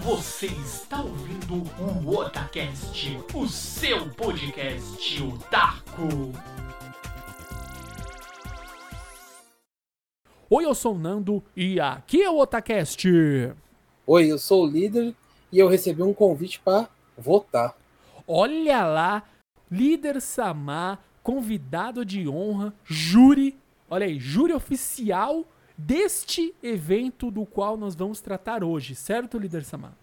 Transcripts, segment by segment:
Você está ouvindo o Otacast, o seu podcast otaku. Oi, eu sou o Nando e aqui é o Otacast. Oi, eu sou o líder e eu recebi um convite para votar. Olha lá, líder Samar, convidado de honra, júri, olha aí, júri oficial deste evento do qual nós vamos tratar hoje, certo, líder Samar?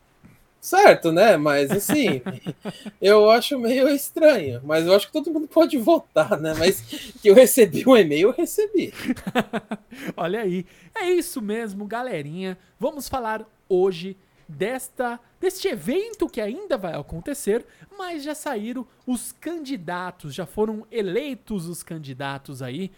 Certo, né? Mas assim, eu acho meio estranho. Mas eu acho que todo mundo pode votar, né? Mas que eu recebi um e-mail, eu recebi. Olha aí. É isso mesmo, galerinha. Vamos falar hoje desta deste evento que ainda vai acontecer, mas já saíram os candidatos, já foram eleitos os candidatos aí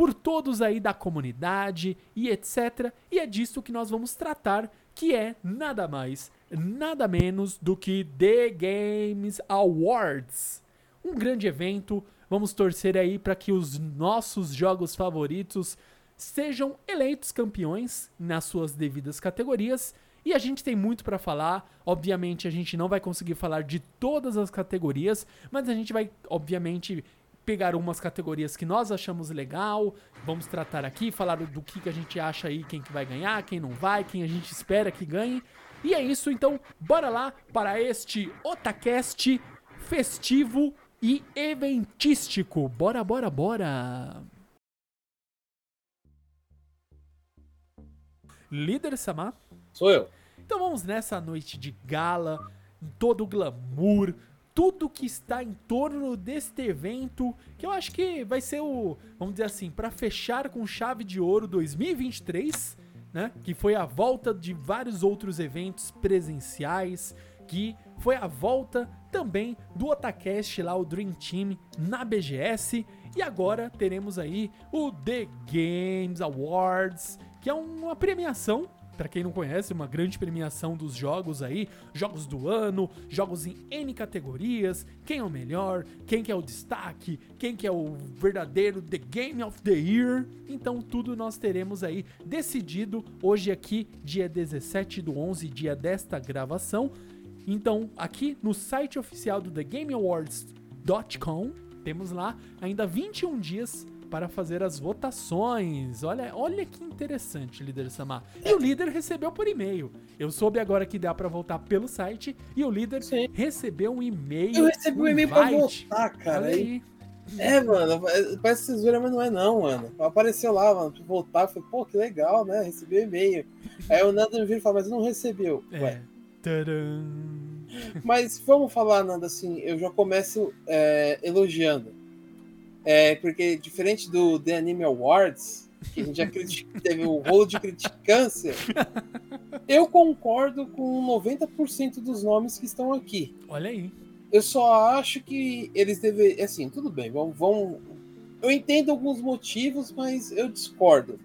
por todos aí da comunidade e etc. E é disso que nós vamos tratar, que é nada mais, nada menos do que The Games Awards. Um grande evento. Vamos torcer aí para que os nossos jogos favoritos sejam eleitos campeões nas suas devidas categorias. E a gente tem muito para falar. Obviamente, a gente não vai conseguir falar de todas as categorias, mas a gente vai, obviamente, pegar umas categorias que nós achamos legal, vamos tratar aqui, falar do que, que a gente acha aí, quem que vai ganhar, quem não vai, quem a gente espera que ganhe. E é isso, então, bora lá para este Otacast festivo e eventístico. Bora, bora, bora! Líder Samar? Sou eu. Então vamos nessa noite de gala, todo o glamour, tudo que está em torno deste evento, que eu acho que vai ser o, vamos dizer assim, para fechar com chave de ouro 2023, né? Que foi a volta de vários outros eventos presenciais, que foi a volta também do Otacast lá, o Dream Team na BGS, e agora teremos aí o The Games Awards, que é uma premiação para quem não conhece, uma grande premiação dos jogos aí, jogos do ano, jogos em N categorias, quem é o melhor, quem que é o destaque, quem que é o verdadeiro The Game of the Year. Então tudo nós teremos aí decidido hoje aqui, dia 17 do 11, dia desta gravação. Então, aqui no site oficial do TheGameAwards.com, temos lá ainda 21 dias para fazer as votações. Olha, olha que interessante, líder Samar. E o líder recebeu por e-mail. Eu soube agora que dá para votar pelo site e o líder Sim. recebeu um e-mail. Eu recebi um e-mail para votar, cara. Olha aí. É, mano, parece censura, mas não é não, mano. Apareceu lá, mano, pra voltar, falei, pô, que legal, né? Recebi o um e-mail. Aí o Nando me vira e fala, mas não recebeu. É. Ué. Tadam. Mas vamos falar, Nando, assim, eu já começo é, elogiando. É, porque diferente do The Anime Awards, que a gente já teve o rolo de criticância, eu concordo com 90% dos nomes que estão aqui. Olha aí. Eu só acho que eles deveriam. Assim, tudo bem, vão, vão. Eu entendo alguns motivos, mas eu discordo.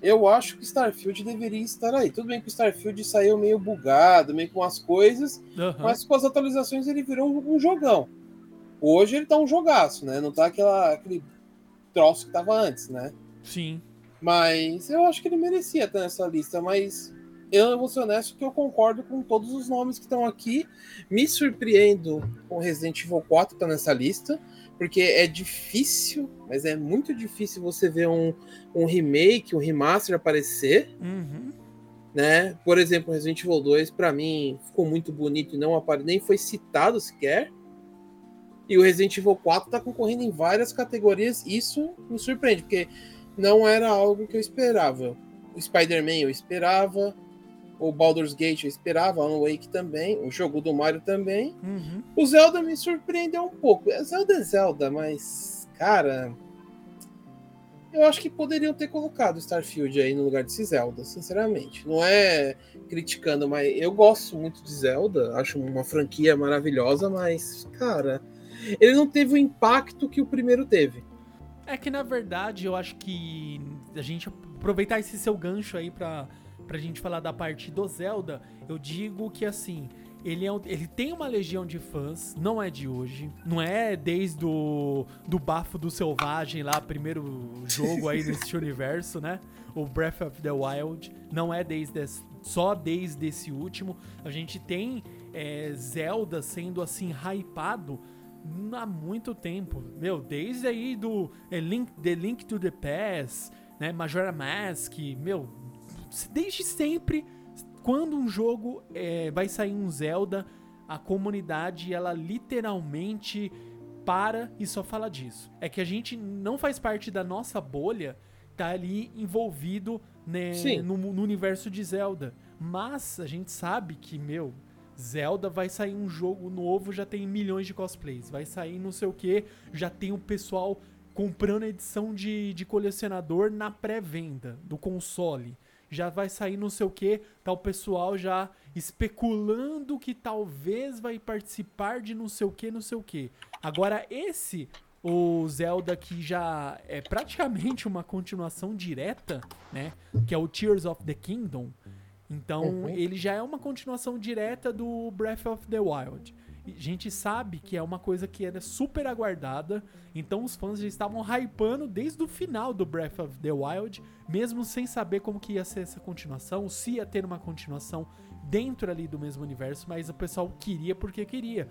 Eu acho que Starfield deveria estar aí. Tudo bem que o Starfield saiu meio bugado, meio com as coisas, uhum. mas com as atualizações ele virou um, um jogão. Hoje ele tá um jogaço, né? Não tá aquela, aquele troço que tava antes, né? Sim. Mas eu acho que ele merecia estar nessa lista, mas eu vou ser honesto que eu concordo com todos os nomes que estão aqui. Me surpreendo com Resident Evil 4 tá nessa lista, porque é difícil, mas é muito difícil você ver um, um remake, um remaster aparecer. Uhum. Né? Por exemplo, Resident Evil 2, para mim, ficou muito bonito e não apare... nem foi citado sequer. E o Resident Evil 4 está concorrendo em várias categorias. Isso me surpreende, porque não era algo que eu esperava. O Spider-Man eu esperava, o Baldur's Gate eu esperava, Alan Wake também, o jogo do Mario também. Uhum. O Zelda me surpreendeu um pouco. É, Zelda é Zelda, mas, cara. Eu acho que poderiam ter colocado Starfield aí no lugar desse Zelda, sinceramente. Não é criticando, mas eu gosto muito de Zelda, acho uma franquia maravilhosa, mas, cara, ele não teve o impacto que o primeiro teve. É que na verdade eu acho que a gente aproveitar esse seu gancho aí pra, pra gente falar da parte do Zelda, eu digo que assim, ele, é ele tem uma legião de fãs, não é de hoje. Não é desde o do Bafo do Selvagem lá, primeiro jogo aí nesse universo, né? O Breath of the Wild. Não é desde esse- só desde esse último. A gente tem é, Zelda sendo assim hypado há muito tempo. Meu, desde aí do é, Link, The Link to the Past, né? Majora Mask, meu, desde sempre quando um jogo é, vai sair um Zelda, a comunidade ela literalmente para e só fala disso. É que a gente não faz parte da nossa bolha, tá ali envolvido né, no, no universo de Zelda. Mas a gente sabe que, meu, Zelda vai sair um jogo novo, já tem milhões de cosplays. Vai sair não sei o que, já tem o pessoal comprando edição de, de colecionador na pré-venda do console. Já vai sair não sei o que, tá o pessoal já especulando que talvez vai participar de não sei o que, não sei o que. Agora, esse, o Zelda que já é praticamente uma continuação direta, né? Que é o Tears of the Kingdom. Então, Uhum. ele já é uma continuação direta do Breath of the Wild. E a gente sabe que é uma coisa que era super aguardada, então os fãs já estavam hypando desde o final do Breath of the Wild, mesmo sem saber como que ia ser essa continuação, se ia ter uma continuação dentro ali do mesmo universo, mas o pessoal queria porque queria.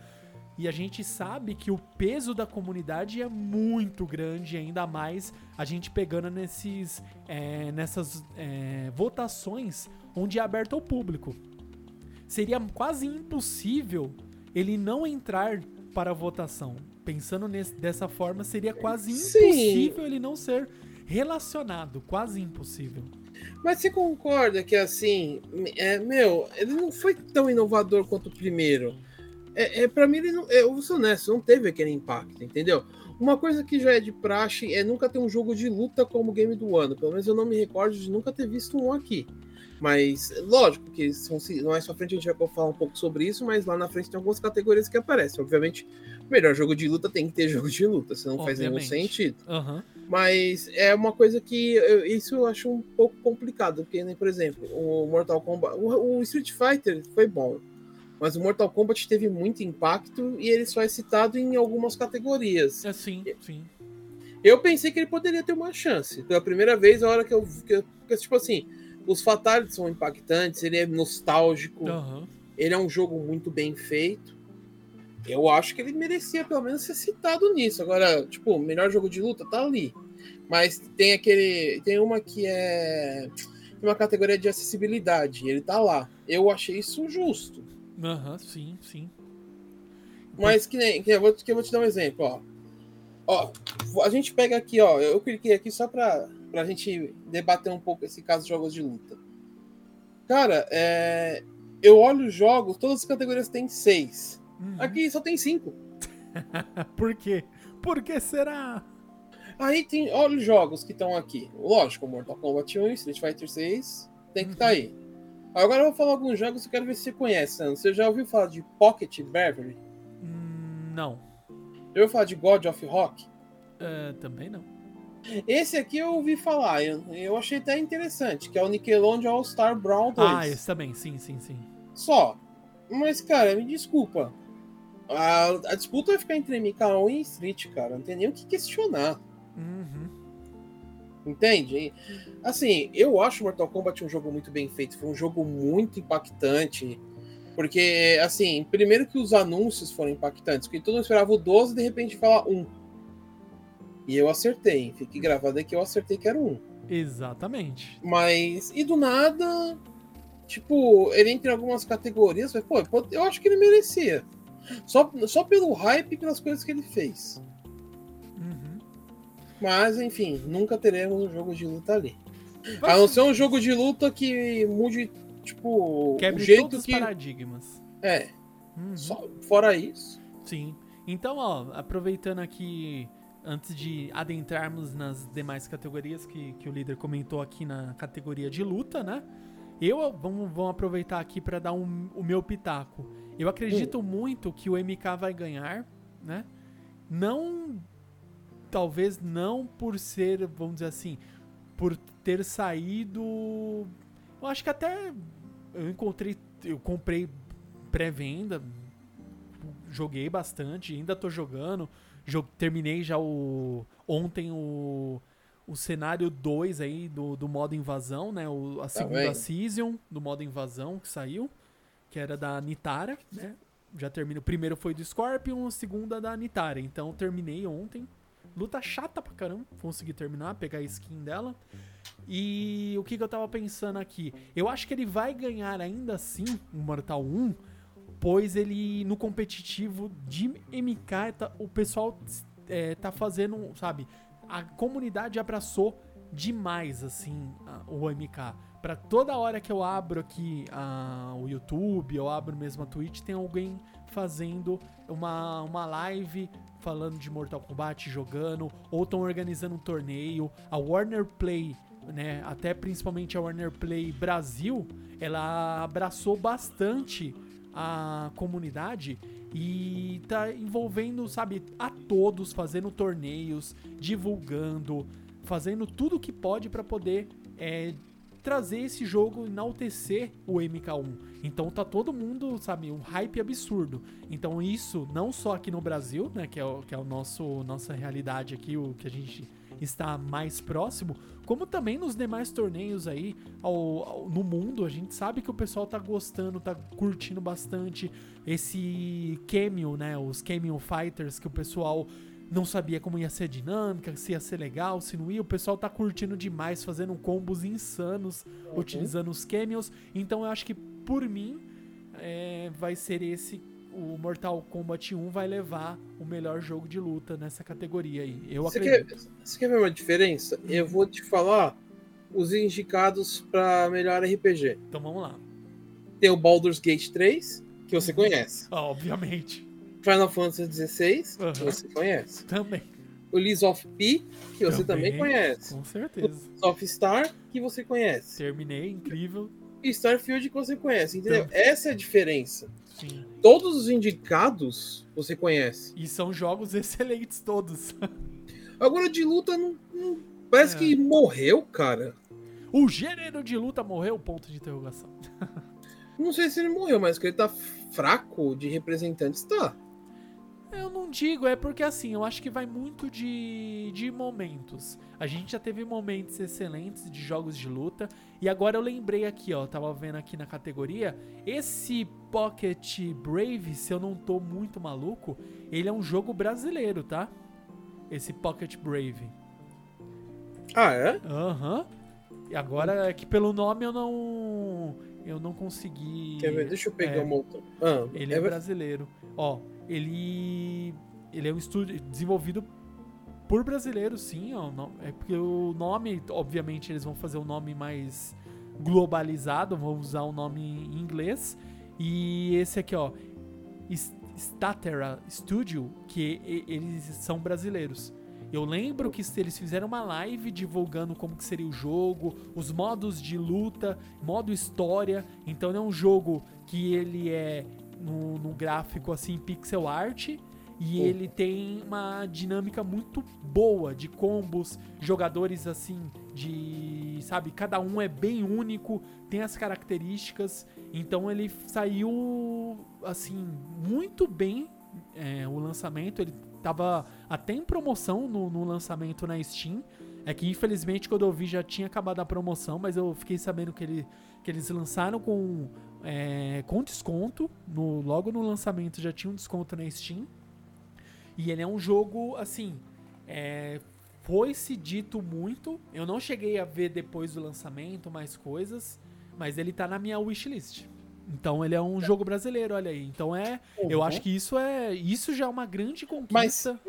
E a gente sabe que o peso da comunidade é muito grande, ainda mais a gente pegando nesses, é, nessas é, votações onde é aberto ao público. Seria quase impossível ele não entrar para a votação. Pensando nesse- dessa forma, seria quase Sim. impossível ele não ser relacionado. Quase impossível. Mas você concorda que assim, é, meu, ele não foi tão inovador quanto o primeiro. É, é para mim ele não, é, eu vou ser honesto, não teve aquele impacto, entendeu? Uma coisa que já é de praxe é nunca ter um jogo de luta como game do ano. Pelo menos eu não me recordo de nunca ter visto um aqui. Mas, lógico que são, mais pra frente a gente vai falar um pouco sobre isso, mas lá na frente tem algumas categorias que aparecem. Obviamente, o melhor jogo de luta tem que ter jogo de luta, senão não faz nenhum sentido. Aham. Mas é uma coisa que eu- isso eu acho um pouco complicado, porque, né, por exemplo, o Mortal Kombat, o, o Street Fighter foi bom, mas o Mortal Kombat teve muito impacto e ele só é citado em algumas categorias. É, sim, sim. Eu pensei que ele poderia ter uma chance. Pela primeira vez, a hora que eu. Que tipo assim, os Fatalities são impactantes, ele é nostálgico, Aham. ele é um jogo muito bem feito. Eu acho que ele merecia pelo menos ser citado nisso. Agora, tipo, o melhor jogo de luta tá ali. Mas tem aquele. Tem uma que é. Tem uma categoria de acessibilidade. Ele tá lá. Eu achei isso justo. Aham, sim, sim. Mas que nem. Que eu, vou, que eu vou te dar um exemplo, ó. Ó, a gente pega aqui, ó. Eu cliquei aqui só pra, pra gente debater um pouco esse caso de jogos de luta. Cara, é, eu olho os jogos, todas as categorias têm seis. Uhum. Aqui só tem cinco. Por quê? Por que será? Aí tem, olha os jogos que estão aqui. Lógico, Mortal Kombat 1, Street Fighter 6, tem que estar aí. Agora eu vou falar alguns jogos que eu quero ver se você conhece, Sandro. Você já ouviu falar de Pocket Beverly? Hum, não. Já ouviu falar de God of Rock? É, também não. Esse aqui eu ouvi falar, eu, eu achei até interessante, que é o Nickelodeon All Star Brawl 2. Ah, esse também, sim, sim, sim. Só. Mas, cara, me desculpa. A, a disputa vai ficar entre MK1 e Street, cara. Não tem nem o que questionar. Uhum. Entende? Assim, eu acho Mortal Kombat um jogo muito bem feito. Foi um jogo muito impactante. Porque, assim, primeiro que os anúncios foram impactantes. Porque todo mundo esperava o 12 e de repente fala um. E eu acertei. Fique gravado aí que eu acertei que era um. Exatamente. Mas, e do nada, tipo, ele entra em algumas categorias, mas, pô, eu acho que ele merecia. Só, só pelo hype e pelas coisas que ele fez. Uhum. Mas, enfim, nunca teremos um jogo de luta ali. Vai A não ser- um jogo de luta que mude, tipo, Quebre o jeito todos os que. paradigmas. É, Uhum. só, fora isso. Sim. Então, ó, aproveitando aqui, antes de adentrarmos nas demais categorias que, que o líder comentou aqui na categoria de luta, né? Eu vamos, vamos aproveitar aqui para dar um- o meu pitaco. Eu acredito muito que o MK vai ganhar, né? Não. Talvez não por ser, vamos dizer assim, por ter saído. Eu acho que até eu encontrei, eu comprei pré-venda. Joguei bastante, ainda tô jogando. Jog, terminei já o. Ontem o. O cenário 2 aí do, do modo invasão, né? O, a segunda vendo? season do modo invasão que saiu. Que era da Nitara, né? Já termino. O primeiro foi do Scorpion, o segundo é da Nitara. Então terminei ontem. Luta chata pra caramba. Consegui terminar, pegar a skin dela. E o que, que eu tava pensando aqui? Eu acho que ele vai ganhar ainda assim o Mortal 1, pois ele no competitivo de MK, tá- o pessoal é, tá fazendo, sabe? A comunidade abraçou demais, assim, o MK. Pra toda hora que eu abro aqui a- o YouTube, eu abro mesmo a Twitch, tem alguém fazendo uma, uma live falando de Mortal Kombat, jogando, ou estão organizando um torneio. A Warner Play, né, até principalmente a Warner Play Brasil, ela abraçou bastante a comunidade e tá envolvendo, sabe, a todos, fazendo torneios, divulgando, fazendo tudo que pode para poder é, trazer esse jogo, enaltecer o MK1. Então tá todo mundo, sabe, um hype absurdo. Então isso, não só aqui no Brasil, né, que é o, que é o nosso nossa realidade aqui, o que a gente está mais próximo, como também nos demais torneios aí ao- ao- no mundo. A gente sabe que o pessoal tá gostando, tá curtindo bastante esse cameo, né, os cameo fighters que o pessoal não sabia como ia ser a dinâmica, se ia ser legal, se não ia. O pessoal tá curtindo demais, fazendo combos insanos, utilizando os cameos. Então eu acho que, por mim, é, vai ser esse. O Mortal Kombat 1 vai levar o melhor jogo de luta nessa categoria aí. Eu Você acredito. quer, você quer ver uma diferença? Eu vou te falar os indicados para melhor RPG. Então vamos lá. Tem o Baldur's Gate 3, que você Uhum. conhece. Ah, obviamente. Final Fantasy XVI, que você conhece. Também. O Lies of P, que você também, Também. conhece. Com certeza. Lies of Star, que você conhece. Terminei, incrível. E Starfield, que você conhece. Entendeu? Então. Essa é a diferença. Sim. Todos os indicados você conhece. E são jogos excelentes todos. Agora de luta não, não- parece É. que morreu, cara. O gênero de luta morreu? Ponto de interrogação. Não sei se ele morreu, mas que ele tá fraco de representantes, tá. Eu não digo, é porque assim, eu acho que vai muito de, de momentos. A gente já teve momentos excelentes de jogos de luta. E agora eu lembrei aqui, ó, tava vendo aqui na categoria. Esse Pocket Brave, se eu não tô muito maluco, ele é um jogo brasileiro, tá? Esse Pocket Brave. Ah, é? Aham. E agora é que pelo nome eu não. Eu não consegui. Quer ver? Deixa eu pegar É. uma outra. Ah, Ele é é brasileiro. Ó, ele. Ele é um estúdio desenvolvido por brasileiros, sim. Ó, não- é porque o nome, obviamente, eles vão fazer um nome mais globalizado, vão usar o nome em inglês. E esse aqui, ó, Statera Studio, que eles são brasileiros. Eu lembro que eles fizeram uma live divulgando como que seria o jogo, os modos de luta, modo história. Então é um jogo que ele é no, no gráfico assim pixel art e Uhum. ele tem uma dinâmica muito boa de combos, jogadores assim de, sabe, cada um é bem único, tem as características. Então ele saiu assim muito bem é, o lançamento, ele tava até em promoção no, no lançamento na Steam. É que infelizmente quando eu vi já tinha acabado a promoção, mas eu fiquei sabendo que, ele, que eles lançaram com, é, com desconto. No, logo no lançamento já tinha um desconto na Steam. E ele é um jogo, assim, é, foi-se dito muito. Eu não cheguei a ver depois do lançamento mais coisas, mas ele tá na minha wishlist. Então ele é um jogo brasileiro, olha aí. Então é, eu Uhum. acho que isso é, isso já é uma grande conquista.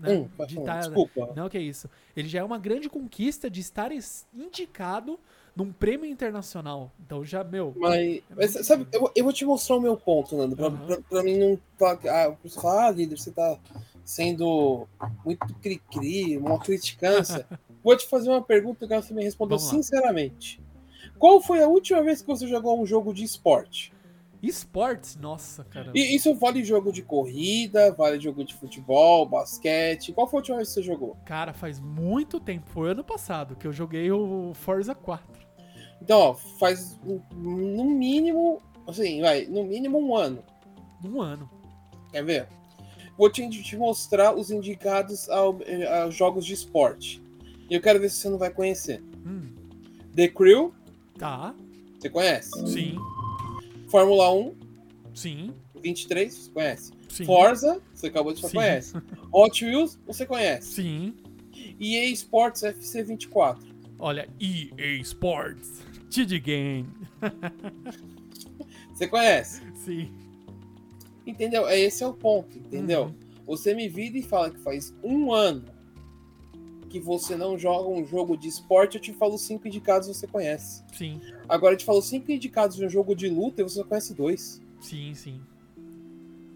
né, Hum, de tá- Desculpa. não, que é isso. Ele já é uma grande conquista de estar es- indicado num prêmio internacional. Então já, meu. Mas, mas muito sabe, eu, vou- eu vou te mostrar o meu ponto, Nando. Pra, Aham. pra, pra mim não tá. Ah, você fala, ah, líder, você tá sendo muito cri-cri, uma criticância. vou te fazer uma pergunta que você me lá. sinceramente. Qual foi a última vez que você jogou um jogo de esporte? Esportes, nossa, cara. E isso vale jogo de corrida, vale jogo de futebol, basquete. Qual foi a última vez que você jogou? Cara, faz muito tempo. Foi ano passado que eu joguei o Forza 4. Então, ó, faz no mínimo Assim, vai, no mínimo um ano. Um ano. Quer ver? Vou te, te mostrar os indicados ao, aos jogos de esporte. E eu quero ver se você não vai conhecer. Hum, The Crew, tá. você conhece? Sim, Fórmula 1, sim, 23, você conhece? sim. Forza, você acabou de falar, conhece. Hot Wheels, você conhece. Sim. EA Sports FC 24. Olha, EA Sports. TD Game. Você conhece. Sim. Entendeu? É esse é o ponto, entendeu? Uhum. Você me vira e fala que faz um ano que você não joga um jogo de esporte, eu te falo cinco indicados você conhece. Sim, Agora eu te falo cinco indicados de um jogo de luta e você só conhece dois. sim, sim.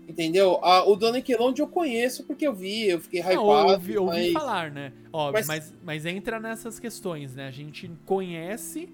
Entendeu? Ah, o do Nickelodeon eu conheço porque eu vi, eu fiquei Não, hypado. eu ouvi, eu ouvi mas... falar, né? Óbvio, Mas- mas... Mas, entra nessas questões, né? A gente conhece,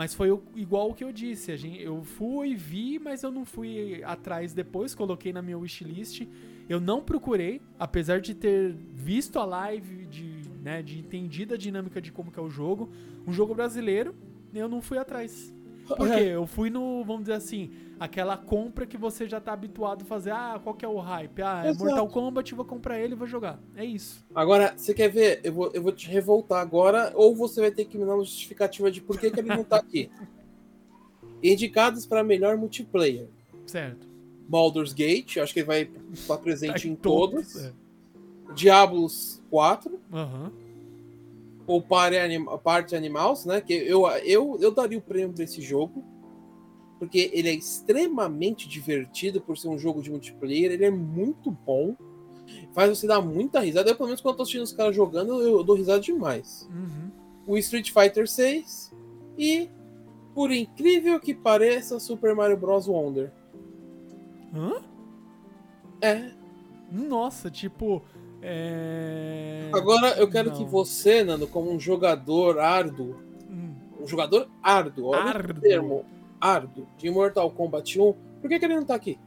mas foi o- igual o que eu disse. A gente, eu fui, vi, mas eu não fui atrás depois, coloquei na minha wishlist. Eu não procurei, apesar de ter visto a live, de, né, de entendido a dinâmica de como é o jogo. Um jogo brasileiro, eu não fui atrás. Por quê? Eu fui no, vamos dizer assim, aquela compra que você já tá habituado a fazer. Ah, qual que é o hype? Ah, é Exato. Mortal Kombat, vou comprar ele e vou jogar. É isso. Agora, você quer ver? Eu vou, eu vou te revoltar agora, ou você vai ter que me dar uma justificativa de por que, que ele não tá aqui. Indicados para melhor multiplayer. Certo. Baldur's Gate, acho que ele vai estar presente Tá em todos. é. Diablos 4, Aham. Ou Party, Anim Party Animals, né? Que eu, eu, eu daria o prêmio pra esse jogo. Porque ele é extremamente divertido por ser um jogo de multiplayer, ele é muito bom. Faz você dar muita risada. Eu, pelo menos, quando eu tô assistindo os caras jogando, eu, eu dou risada demais. Uhum. O Street Fighter 6 e, por incrível que pareça, Super Mario Bros. Wonder. Hã? É. Nossa, tipo. É. Agora eu quero Não. que você, Nando, como um jogador árduo, Hum, um jogador árduo, olha Árduo. o termo, árduo, de Mortal Kombat 1, por que, que ele não tá aqui?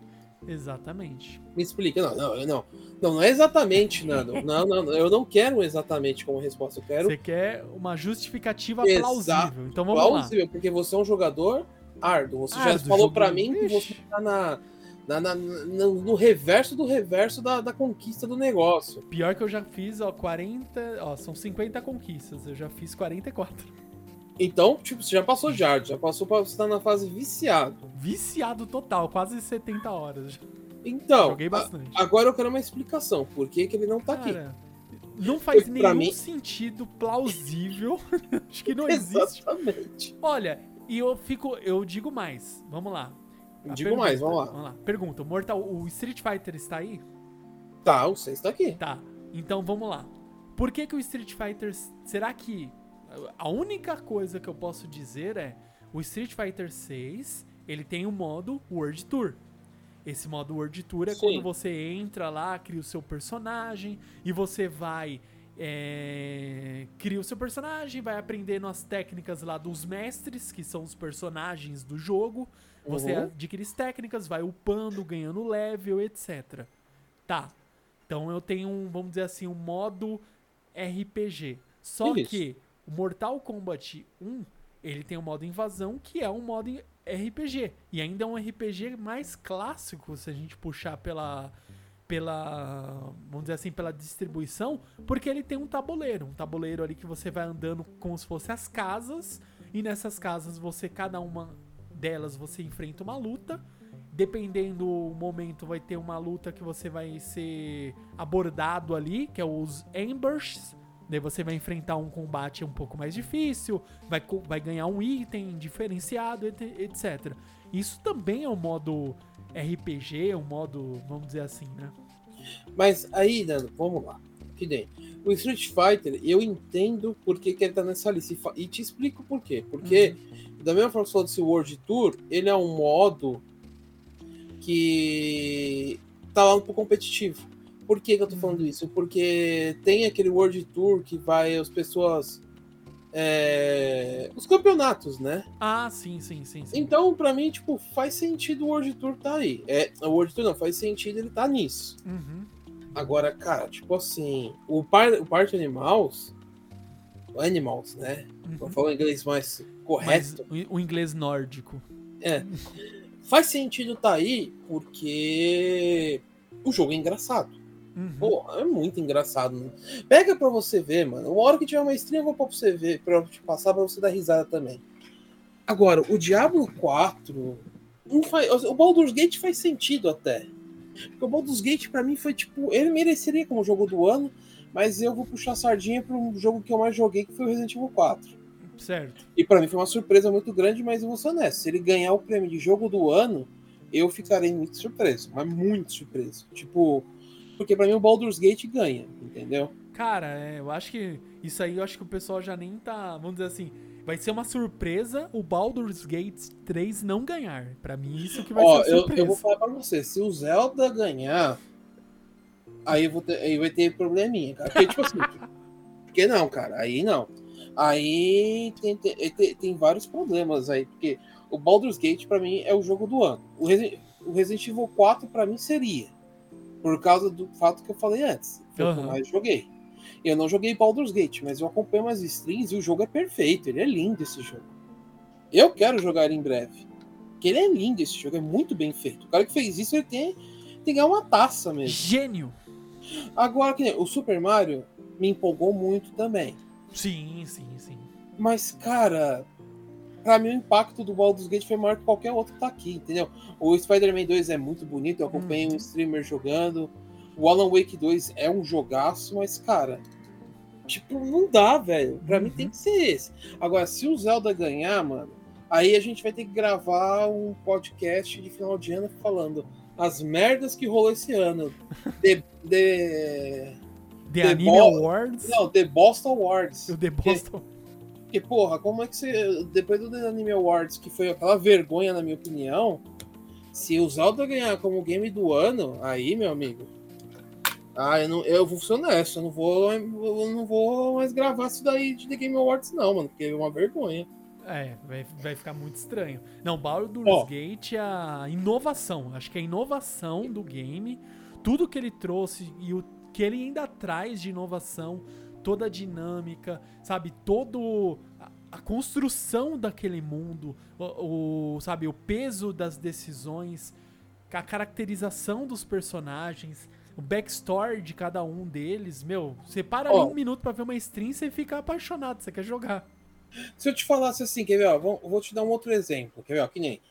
exatamente. Me explica. Não, não, não. Não, não é exatamente, Nando. Não, não, eu não quero exatamente como resposta. Eu quero Você quer uma justificativa Exato. plausível. Então vamos plausível, porque você é um jogador árduo. Você já Árduo, falou pra mim que você tá na, na- na- na- no reverso do reverso da, da conquista do negócio. Pior que eu já fiz, ó, 40. Ó, são 50 conquistas. Eu já fiz 44. Então, tipo, você já passou árduo, já passou pra você estar na fase viciado. Viciado total, quase 70 horas. Então, Joguei a- bastante. agora eu quero uma explicação. Por que, que ele não tá aqui? Cara, não faz pra nenhum mim- sentido plausível. Acho que não existe. Exatamente. Olha, e eu fico. Eu digo mais. Vamos lá. Digo mais, vamos lá. Vamos lá. Pergunta: o Mortal, o Street Fighter está aí? Tá, o 6 tá aqui. Tá. Então vamos lá. Por que, que o Street Fighter. Será que. A única coisa que eu posso dizer é. O Street Fighter 6 ele tem o modo World Tour. Esse modo World Tour é Sim. quando você entra lá, cria o seu personagem e você vai. é, cria o seu personagem, vai aprendendo as técnicas lá dos mestres, que são os personagens do jogo. Você Uhum. adquire as técnicas, vai upando, ganhando level, etc. Tá. Então eu tenho um, vamos dizer assim, um modo RPG. Só Isso. que o Mortal Kombat 1, ele tem o modo invasão, que é um modo RPG. E ainda é um RPG mais clássico, se a gente puxar pela pela, vamos dizer assim, pela distribuição, porque ele tem um tabuleiro, um tabuleiro ali que você vai andando como se fosse as casas, e nessas casas você cada uma delas você enfrenta uma luta. Dependendo do momento, vai ter uma luta que você vai ser abordado ali, que é os Ambers. Daí você vai enfrentar um combate um pouco mais difícil, vai, vai ganhar um item diferenciado, et- etc. Isso também é um modo RPG, um modo, vamos dizer assim, né? Mas aí, Nando, vamos lá. Que nem. O Street Fighter, eu entendo por que, que ele tá nessa lista. E E te explico por quê. Porque, da mesma forma que falou desse World Tour, ele é um modo que tá lá pro competitivo. Por que, que eu tô falando isso? Porque tem aquele World Tour que vai as pessoas. é, os campeonatos, né? Ah, sim, sim, sim, sim. Então, pra mim, tipo, faz sentido o World Tour tá aí. É, o World Tour não, faz sentido ele tá nisso. Uhum. Agora, cara, tipo assim, o, par, o Parte Animals, Animals, né? uhum. Vou falar o inglês mais Mas correto. o, o inglês nórdico. faz sentido tá aí porque o jogo é engraçado. Uhum. Pô, é muito engraçado. Né? Pega pra você ver, mano. Uma hora que tiver uma stream, eu vou pra você ver, pra te passar pra você dar risada também. Agora, o Diablo 4. Faz, o Baldur's Gate faz sentido até. Porque o Baldur's Gate, pra mim, foi tipo. Ele mereceria como jogo do ano, mas eu vou puxar a sardinha para um jogo que eu mais joguei, que foi o Resident Evil 4. Certo. E para mim foi uma surpresa muito grande, mas eu vou ser honesto. Se ele ganhar o prêmio de jogo do ano, eu ficarei muito surpreso. Mas muito surpreso. Tipo, porque para mim o Baldur's Gate ganha, entendeu? Cara, é, eu acho que isso aí, eu acho que o pessoal já nem tá, vamos dizer assim, vai ser uma surpresa o Baldur's Gate 3 não ganhar. Para mim isso que vai Ó, ser surpresa. Eu, eu vou falar para você, se o Zelda ganhar, aí, vou ter, aí vai ter probleminha, cara. Porque, tipo assim, porque não, cara, aí não. Aí tem, tem, tem, vários problemas aí, porque o Baldur's Gate para mim é o jogo do ano. O, Resi o Resident Evil 4 para mim seria, por causa do fato que eu falei antes, foi uhum. que eu mais joguei. Eu não joguei Baldur's Gate, mas eu acompanho umas streams e o jogo é perfeito, ele é lindo esse jogo. Eu quero jogar em breve. Porque ele é lindo esse jogo, é muito bem feito. O cara que fez isso, ele tem, tem que ganhar uma taça mesmo. Gênio! Agora, que o Super Mario me empolgou muito também. Sim, sim, sim. Mas, cara, pra mim o impacto do Baldur's Gate foi maior que qualquer outro que tá aqui, entendeu? O Spider-Man 2 é muito bonito, eu acompanhei hum. um streamer jogando. O Alan Wake 2 é um jogaço, mas, cara, tipo, não dá, velho. Pra uhum. mim tem que ser esse. Agora, se o Zelda ganhar, mano, aí a gente vai ter que gravar um podcast de final de ano falando as merdas que rolou esse ano. The, the, the, the Anime Bo Awards? Não, The Boston Awards. O The Boston. Porque, porra, como é que você. Depois do The Anime Awards, que foi aquela vergonha, na minha opinião, se o Zelda ganhar como game do ano, aí, meu amigo. Ah, eu, não, eu vou ser honesto, eu não vou, eu não vou mais gravar isso daí de The Game Awards, não, mano, porque é uma vergonha. É, vai, vai ficar muito estranho. Não, Baldur's oh. Gate é a inovação. Acho que a inovação do game, tudo que ele trouxe e o que ele ainda traz de inovação, toda a dinâmica, sabe, todo a, construção daquele mundo, o, o, sabe, o peso das decisões, a caracterização dos personagens, o backstory de cada um deles, meu, você para oh. ali um minuto para ver uma stream e você fica apaixonado, você quer jogar. Se eu te falasse assim, quer ver? Ó, vou, vou te dar um outro exemplo. Quer ver? Ó, que nem.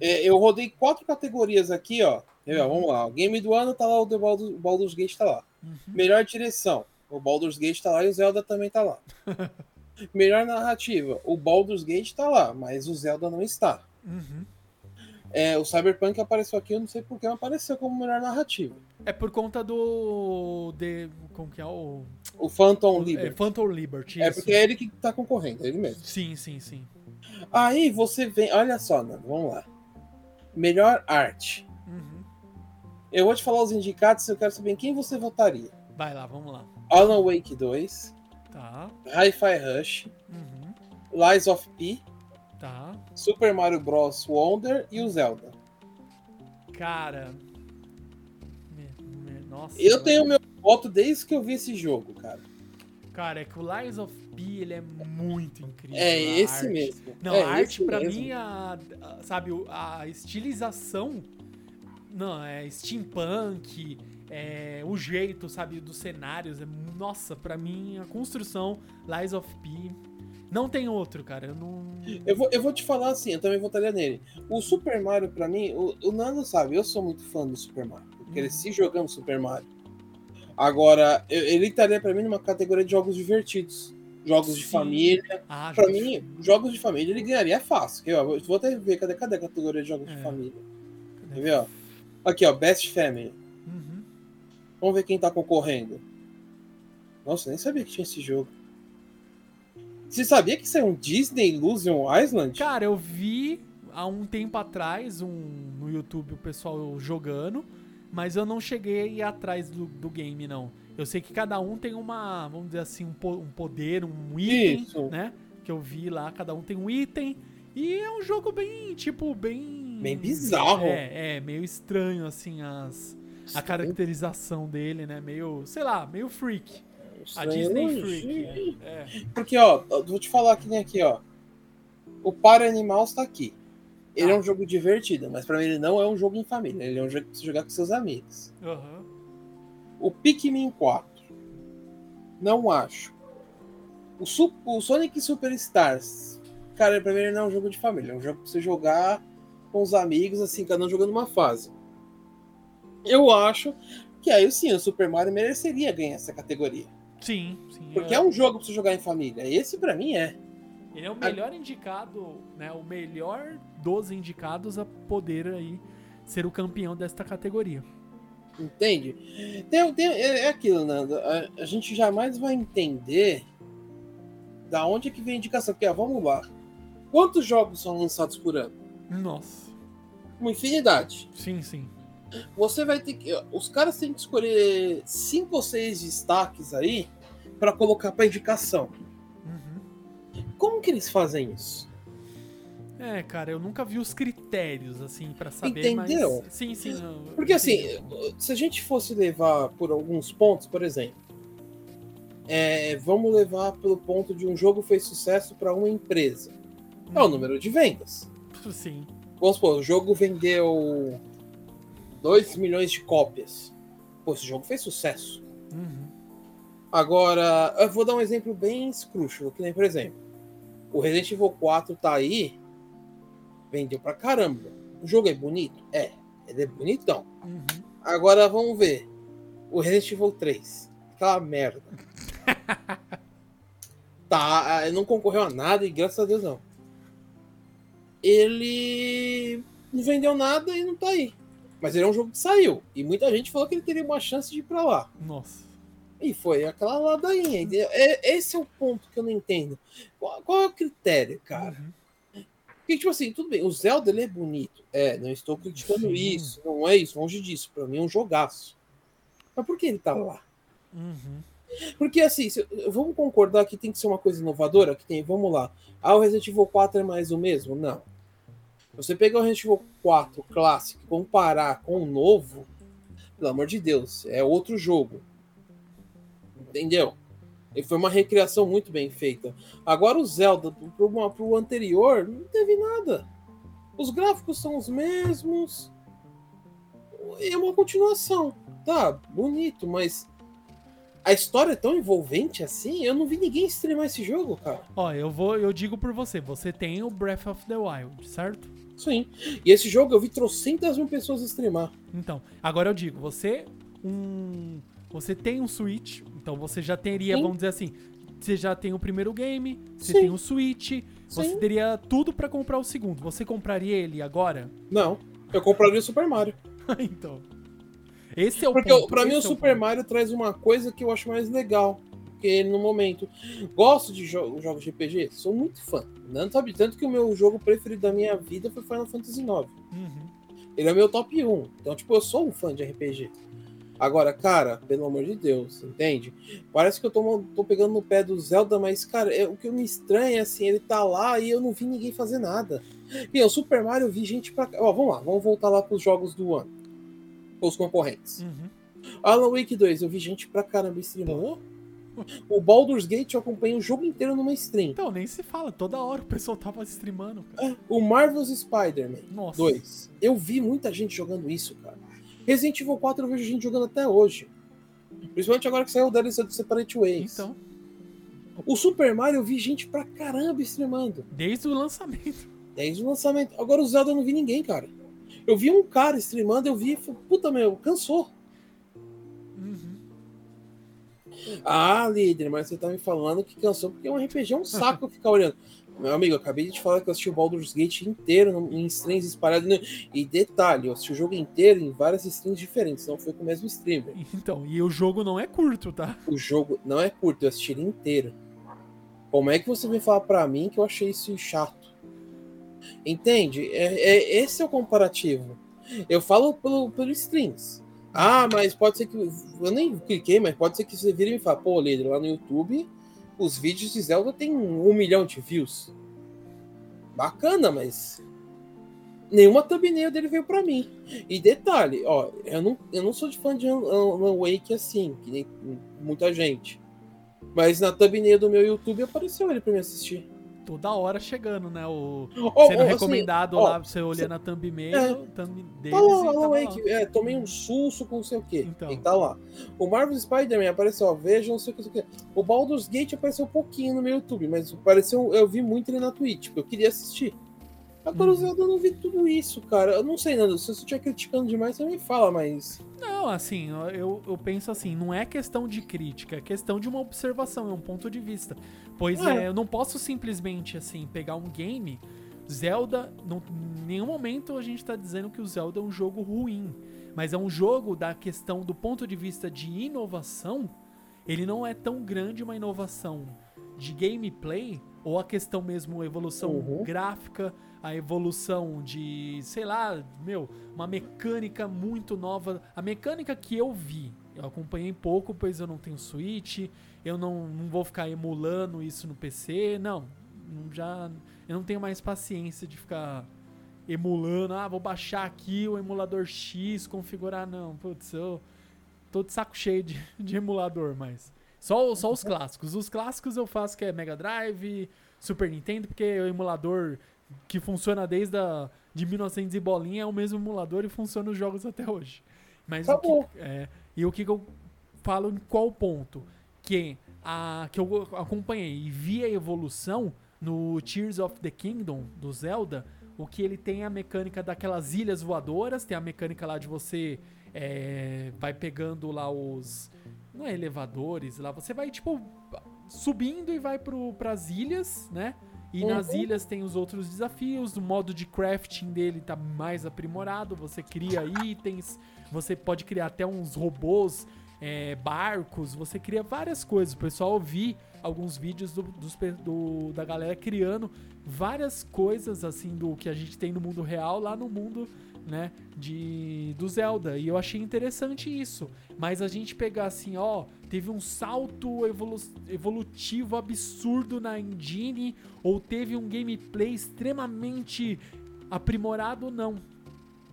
É, eu rodei quatro categorias aqui, ó. Quer ver? Ó, vamos lá. O game do ano tá lá, o The Baldur's, Baldur's Gate tá lá. Uhum. Melhor direção. O Baldur's Gate tá lá e o Zelda também tá lá. Melhor narrativa. O Baldur's Gate tá lá, mas o Zelda não está. Uhum. É, o Cyberpunk apareceu aqui, eu não sei por que apareceu como melhor narrativa. É por conta do. De, como que é o. O Phantom Liberty. É, Phantom Liberty. É porque é ele que tá concorrendo, é ele mesmo. Sim, sim, sim. Aí você vem. Olha só, Nando, vamos lá. Melhor arte. Uhum. Eu vou te falar os indicados, eu quero saber em quem você votaria. Vai lá, vamos lá. Alan Wake 2. Tá. Hi-Fi Rush. Uhum. Lies of P. Tá. Super Mario Bros. Wonder e o Zelda. Cara. Nossa. Eu tenho meu voto desde que eu vi esse jogo, cara. Cara, é que o Lies of P ele é muito incrível. É esse arte. mesmo. Não, é a arte pra mesmo. mim, a, a, sabe, a estilização. Não, é steampunk, é, o jeito, sabe, dos cenários. É, nossa, pra mim, a construção Lies of P não tem outro, cara. Eu não. Eu vou, eu vou te falar assim, eu também votaria nele. O Super Mario, pra mim, o, o Nando sabe, eu sou muito fã do Super Mario. Eu cresci uhum. jogando Super Mario. Agora, eu, ele estaria pra mim numa categoria de jogos divertidos. Jogos Sim. de família. Ah, pra mim, jogos de família ele ganharia fácil. Ó, vou até ver, cadê, cadê a categoria de jogos é. de família? Quer ver, ó? Aqui, ó, Best Family. Uhum. Vamos ver quem tá concorrendo. Nossa, nem sabia que tinha esse jogo. Você sabia que isso é um Disney Illusion Island? Cara, eu vi há um tempo atrás um, no YouTube o pessoal jogando, mas eu não cheguei a ir atrás do, do game, não. Eu sei que cada um tem uma, vamos dizer assim, um, um poder, um item, Isso. né? Que eu vi lá, cada um tem um item. E é um jogo bem, tipo, bem. Bem bizarro. É, é meio estranho, assim, as, a caracterização dele, né? Meio, sei lá, meio freak. A Disney Freak. É. Porque, ó, vou te falar que nem aqui, ó. O Para Animals tá aqui. Ele Ah. é um jogo divertido, mas pra mim ele não é um jogo em família. Ele é um jogo pra você jogar com seus amigos. Aham. O Pikmin 4. Não acho. O, Su- o Sonic Superstars. Cara, pra mim ele não é um jogo de família. É um jogo pra você jogar com os amigos, assim, cada um jogando uma fase. Eu acho que aí sim, o Super Mario mereceria ganhar essa categoria. Sim, sim. Porque é um jogo pra você jogar em família. Esse pra mim é. Ele é o melhor indicado, né? O melhor dos indicados a poder aí ser o campeão desta categoria. Entende? Tem, tem- é, é aquilo, Nando. A, a gente jamais vai entender da onde é que vem a indicação. Porque, ó, vamos lá. Quantos jogos são lançados por ano? Nossa. Uma infinidade. Sim, sim. Você vai ter que. Os caras têm que escolher cinco ou seis destaques aí para colocar para indicação. Uhum. Como que eles fazem isso? É, cara, eu nunca vi os critérios, assim, pra saber, Entendeu? mas... Sim, sim. eu- Porque assim, se a gente fosse levar por alguns pontos, por exemplo, é, vamos levar pelo ponto de um jogo fez sucesso para uma empresa. É o número de vendas. Sim. Vamos supor, o jogo vendeu 2 milhões de cópias. Pô, esse jogo fez sucesso. Uhum. Agora, eu vou dar um exemplo bem escrúxulo, que nem, por exemplo, o Resident Evil 4 tá aí, vendeu pra caramba. O jogo é bonito? É, ele é bonitão. Uhum. Agora vamos ver. O Resident Evil 3. Aquela merda. tá, ah, não concorreu a nada e graças a Deus não. Ele não vendeu nada e não tá aí. Mas ele é um jogo que saiu. E muita gente falou que ele teria uma chance de ir pra lá. Nossa. E foi aquela ladainha. entendeu? É, esse é o ponto que eu não entendo. Qual, qual é o critério, cara? Uhum. Porque, tipo assim, tudo bem, o Zelda ele é bonito. É, não estou criticando Sim. isso. Não é isso, longe disso. Pra mim é um jogaço. Mas por que ele tá lá? Uhum. Porque assim, se- vamos concordar que tem que ser uma coisa inovadora? Que tem, vamos lá. Ah, o Resident Evil 4 é mais o mesmo? Não. Você pegar o Resident Evil 4 clássico e comparar com o novo, pelo amor de Deus, é outro jogo. Entendeu? E foi uma recriação muito bem feita. Agora o Zelda, pro, pro anterior, não teve nada. Os gráficos são os mesmos. É uma continuação. Tá, bonito, mas a história é tão envolvente assim, eu não vi ninguém streamar esse jogo, cara. Ó, eu vou, eu digo por você, você tem o Breath of the Wild, certo? Sim. E esse jogo eu vi trocentas mil pessoas streamar. Então, agora eu digo, você um, você tem um Switch, então você já teria, Sim. vamos dizer assim, você já tem o primeiro game, você Sim. tem o Switch, você Sim. teria tudo pra comprar o segundo. Você compraria ele agora? Não. Eu compraria o Super Mario. então. Esse é o Porque ponto. pra mim o é Super ponto. Mario traz uma coisa que eu acho mais legal que ele no momento. Gosto de jo jogos de RPG? Sou muito fã. Não sabe tanto que o meu jogo preferido da minha vida foi Final Fantasy IX. Uhum. Ele é meu top 1. Então, tipo, eu sou um fã de RPG. Agora, cara, pelo amor de Deus, entende? Parece que eu tô, tô pegando no pé do Zelda, mas, cara, é, o que me estranha é assim, ele tá lá e eu não vi ninguém fazer nada. E o Super Mario eu vi gente pra. Ó, vamos lá, vamos voltar lá pros jogos do ano. Os concorrentes. Uhum. Alan Wake 2, eu vi gente pra caramba streamando. O Baldur's Gate eu acompanhei o jogo inteiro numa stream. então nem se fala, toda hora o pessoal tava streamando, cara. É, o Marvel's Spider-Man Nossa. 2. Eu vi muita gente jogando isso, cara. Resident Evil 4 eu vejo gente jogando até hoje. Principalmente agora que saiu o DLC do Separate Ways. Então, O Super Mario eu vi gente pra caramba streamando. desde o lançamento. Desde o lançamento. Agora o Zelda eu não vi ninguém, cara. Eu vi um cara streamando, eu vi e falei, puta meu, cansou. Uhum. Ah, líder, mas você tá me falando que cansou porque um RPG é um saco ficar olhando. Meu amigo, eu acabei de te falar que eu assisti o Baldur's Gate inteiro em streams espalhados. no- E detalhe, eu assisti o jogo inteiro em várias streams diferentes, não foi com o mesmo streamer. Então, e o jogo não é curto, tá? O jogo não é curto, eu assisti ele inteiro. Como é que você vem falar pra mim que eu achei isso chato? Entende? É, é- esse é o comparativo. Eu falo pelo, pelo streams. Ah, mas pode ser que. Eu nem cliquei, mas pode ser que você vire e me fale, pô, líder, lá no YouTube, os vídeos de Zelda tem um milhão de views. Bacana, mas. Nenhuma thumbnail dele veio pra mim. E detalhe, ó, eu não, eu não sou de fã de Alan Wake assim, que nem muita gente. Mas na thumbnail do meu YouTube apareceu ele pra me assistir. Toda hora chegando, né? O, oh, sendo oh, recomendado assim, lá, você olhando a thumbnail, é, thumb deles. Tá lá, lá. É, tomei um susto com não sei o que. Então. E tá lá. O Marvel Spider-Man apareceu, ó, veja, não sei o que, não sei o que. O Baldur's Gate apareceu um pouquinho no meu YouTube, mas apareceu, eu vi muito ele na Twitch, porque eu queria assistir. Agora, uhum. eu não vi tudo isso, cara. Eu não sei, Nando. Se você estiver criticando demais, você me fala, mas. Não, assim, eu, eu penso assim, não é questão de crítica, é questão de uma observação, é um ponto de vista. Pois é, é eu não posso simplesmente, assim, pegar um game. Zelda, em nenhum momento a gente tá dizendo que o Zelda é um jogo ruim. Mas é um jogo da questão do ponto de vista de inovação. Ele não é tão grande uma inovação de gameplay, ou a questão mesmo evolução uhum. gráfica a evolução de, sei lá, meu, uma mecânica muito nova. A mecânica que eu vi, eu acompanhei pouco, pois eu não tenho Switch, eu não, não vou ficar emulando isso no PC, não. Já eu não tenho mais paciência de ficar emulando, ah, vou baixar aqui o emulador X, configurar, não. Putz, eu tô de saco cheio de, de emulador, mas só, só os clássicos. Os clássicos eu faço que é Mega Drive, Super Nintendo, porque o emulador que funciona desde a, de 1900 e bolinha, é o mesmo emulador e funciona os jogos até hoje. Mas tá o que, é, e o que eu falo em qual ponto? Que, a, que eu acompanhei e vi a evolução no Tears of the Kingdom do Zelda, o que ele tem a mecânica daquelas ilhas voadoras, tem a mecânica lá de você é, vai pegando lá os. Não é elevadores, lá você vai tipo subindo e vai para as ilhas, né? E uhum. nas ilhas tem os outros desafios, o modo de crafting dele tá mais aprimorado, você cria itens, você pode criar até uns robôs, é, barcos, você cria várias coisas. O pessoal vi alguns vídeos do, dos, do, da galera criando várias coisas assim do que a gente tem no mundo real lá no mundo né, de do Zelda. E eu achei interessante isso. Mas a gente pegar assim, ó, teve um salto evolu evolutivo absurdo na engine ou teve um gameplay extremamente aprimorado, não.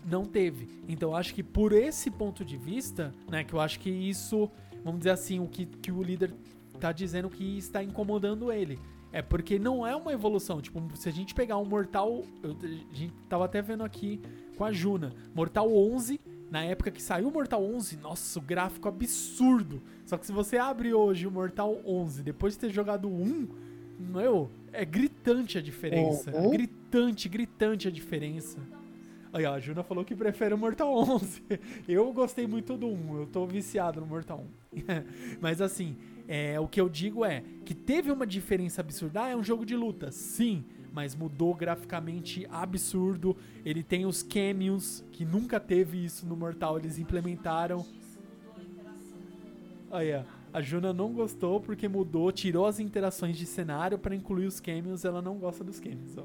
Não teve. Então acho que por esse ponto de vista, né, que eu acho que isso, vamos dizer assim, o que, que o líder tá dizendo que está incomodando ele. É porque não é uma evolução. Tipo, se a gente pegar um Mortal. Eu, a gente tava até vendo aqui com a Juna. Mortal 11, na época que saiu o Mortal 11, nossa, o gráfico absurdo. Só que se você abre hoje o Mortal 11, depois de ter jogado um, meu, é gritante a diferença. Uhum. Gritante, gritante a diferença. Aí, ó, a Juna falou que prefere o Mortal 11. Eu gostei muito do 1, eu tô viciado no Mortal 1. Mas assim, é, o que eu digo é que teve uma diferença absurda. Ah, é um jogo de luta. Sim, mas mudou graficamente absurdo. Ele tem os cameos, que nunca teve isso no Mortal, eles implementaram. Aí, ó. A Juna não gostou porque mudou, tirou as interações de cenário para incluir os cameos. Ela não gosta dos cameos.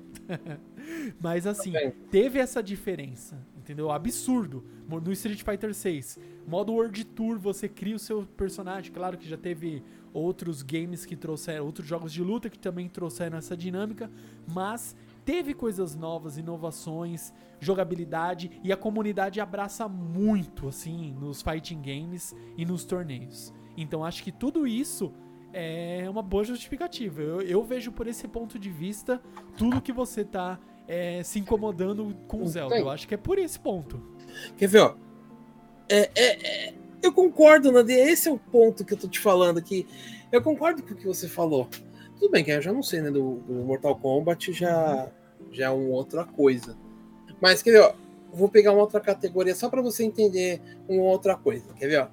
Mas assim, teve essa diferença, entendeu? Absurdo. No Street Fighter 6, modo World Tour, você cria o seu personagem. Claro que já teve outros games que trouxeram, outros jogos de luta que também trouxeram essa dinâmica, mas teve coisas novas, inovações, jogabilidade e a comunidade abraça muito assim nos fighting games e nos torneios. Então acho que tudo isso é uma boa justificativa. Eu, eu vejo por esse ponto de vista tudo que você tá é, se incomodando com o Zelda. Eu acho que é por esse ponto. Quer ver, ó? É, é, é eu concordo, Nandi. Esse é o ponto que eu tô te falando aqui. Eu concordo com o que você falou. Tudo bem, que eu já não sei, né? Do, do Mortal Kombat já, já é uma outra coisa. Mas, quer ver, ó? Vou pegar uma outra categoria só para você entender uma outra coisa. Quer ver, ó?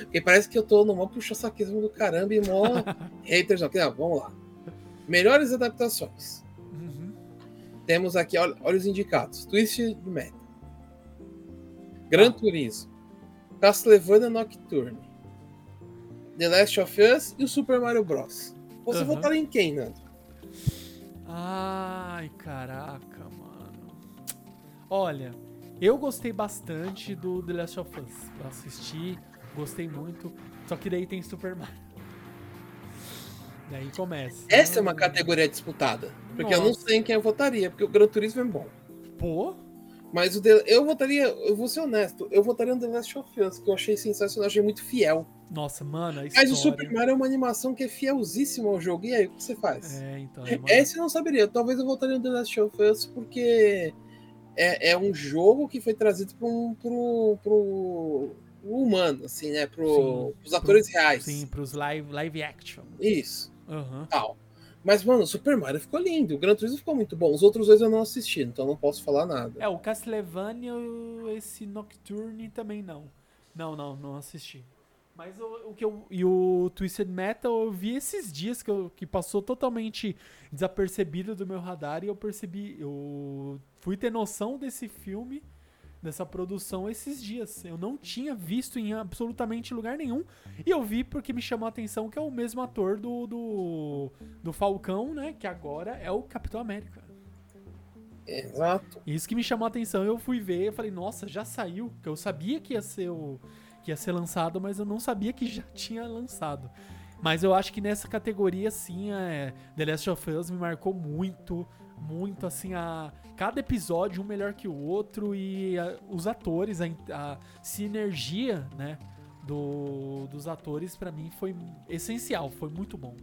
Porque parece que eu tô no mó puxa-saquismo do caramba e mó haters. Não, não, vamos lá. Melhores adaptações. Uhum. Temos aqui, olha, olha, os indicados: Twist de Meta, Gran ah. Turismo, Castlevania Nocturne, The Last of Us e o Super Mario Bros. Você uhum. votaria em quem, Nando? Ai, caraca, mano. Olha, eu gostei bastante do The Last of Us. Eu assisti, gostei muito. Só que daí tem Super Mario. Daí começa. Essa é uma categoria disputada. Porque Nossa. eu não sei em quem eu votaria, porque o Gran Turismo é bom. Pô, mas o The, eu votaria, eu vou ser honesto, eu votaria no The Last of Us, que eu achei sensacional, achei muito fiel. Nossa, mano, a Mas o Super Mario é uma animação que é fielzíssima ao jogo. E aí, o que você faz? É, então. É uma... Esse eu não saberia. Talvez eu voltaria no The Last of Us porque é, é um jogo que foi trazido para um, pro, pro humano, assim, né? Pro, sim, os atores pro, reais. Sim, pros live, live action. Isso. Uhum. Tal. Mas, mano, Super Mario ficou lindo. O Gran Turismo ficou muito bom. Os outros dois eu não assisti, então não posso falar nada. É, o Castlevania, esse Nocturne também não. Não, não, não assisti. Mas o, o, que eu. E o Twisted Metal eu vi esses dias que, eu, que passou totalmente desapercebido do meu radar e eu percebi. Eu fui ter noção desse filme, dessa produção esses dias. Eu não tinha visto em absolutamente lugar nenhum. E eu vi porque me chamou a atenção que é o mesmo ator do, do, do Falcão, né? Que agora é o Capitão América. Exato. Isso que me chamou a atenção. Eu fui ver, eu falei, nossa, já saiu. Eu sabia que ia ser o que ia ser lançado, mas eu não sabia que já tinha lançado. Mas eu acho que nessa categoria, sim, é, The Last of Us me marcou muito, muito, assim, a cada episódio um melhor que o outro e a, os atores, a, a sinergia, né, do, dos atores para mim foi essencial, foi muito bom.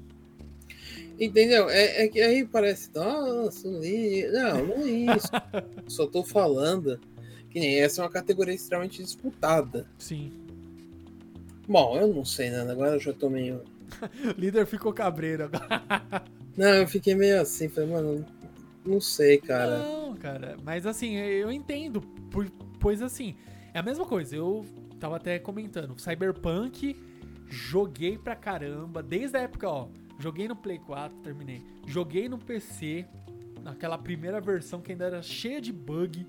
Entendeu? É, é, que aí parece, nossa, não, não é isso. Só tô falando que nem essa é uma categoria extremamente disputada. Sim. Bom, eu não sei, né? Agora eu já tô meio. líder ficou cabreiro agora. não, eu fiquei meio assim, falei, mano, não sei, cara. Não, cara, mas assim, eu entendo, pois assim, é a mesma coisa, eu tava até comentando, Cyberpunk, joguei pra caramba, desde a época, ó, joguei no Play 4, terminei, joguei no PC, naquela primeira versão que ainda era cheia de bug,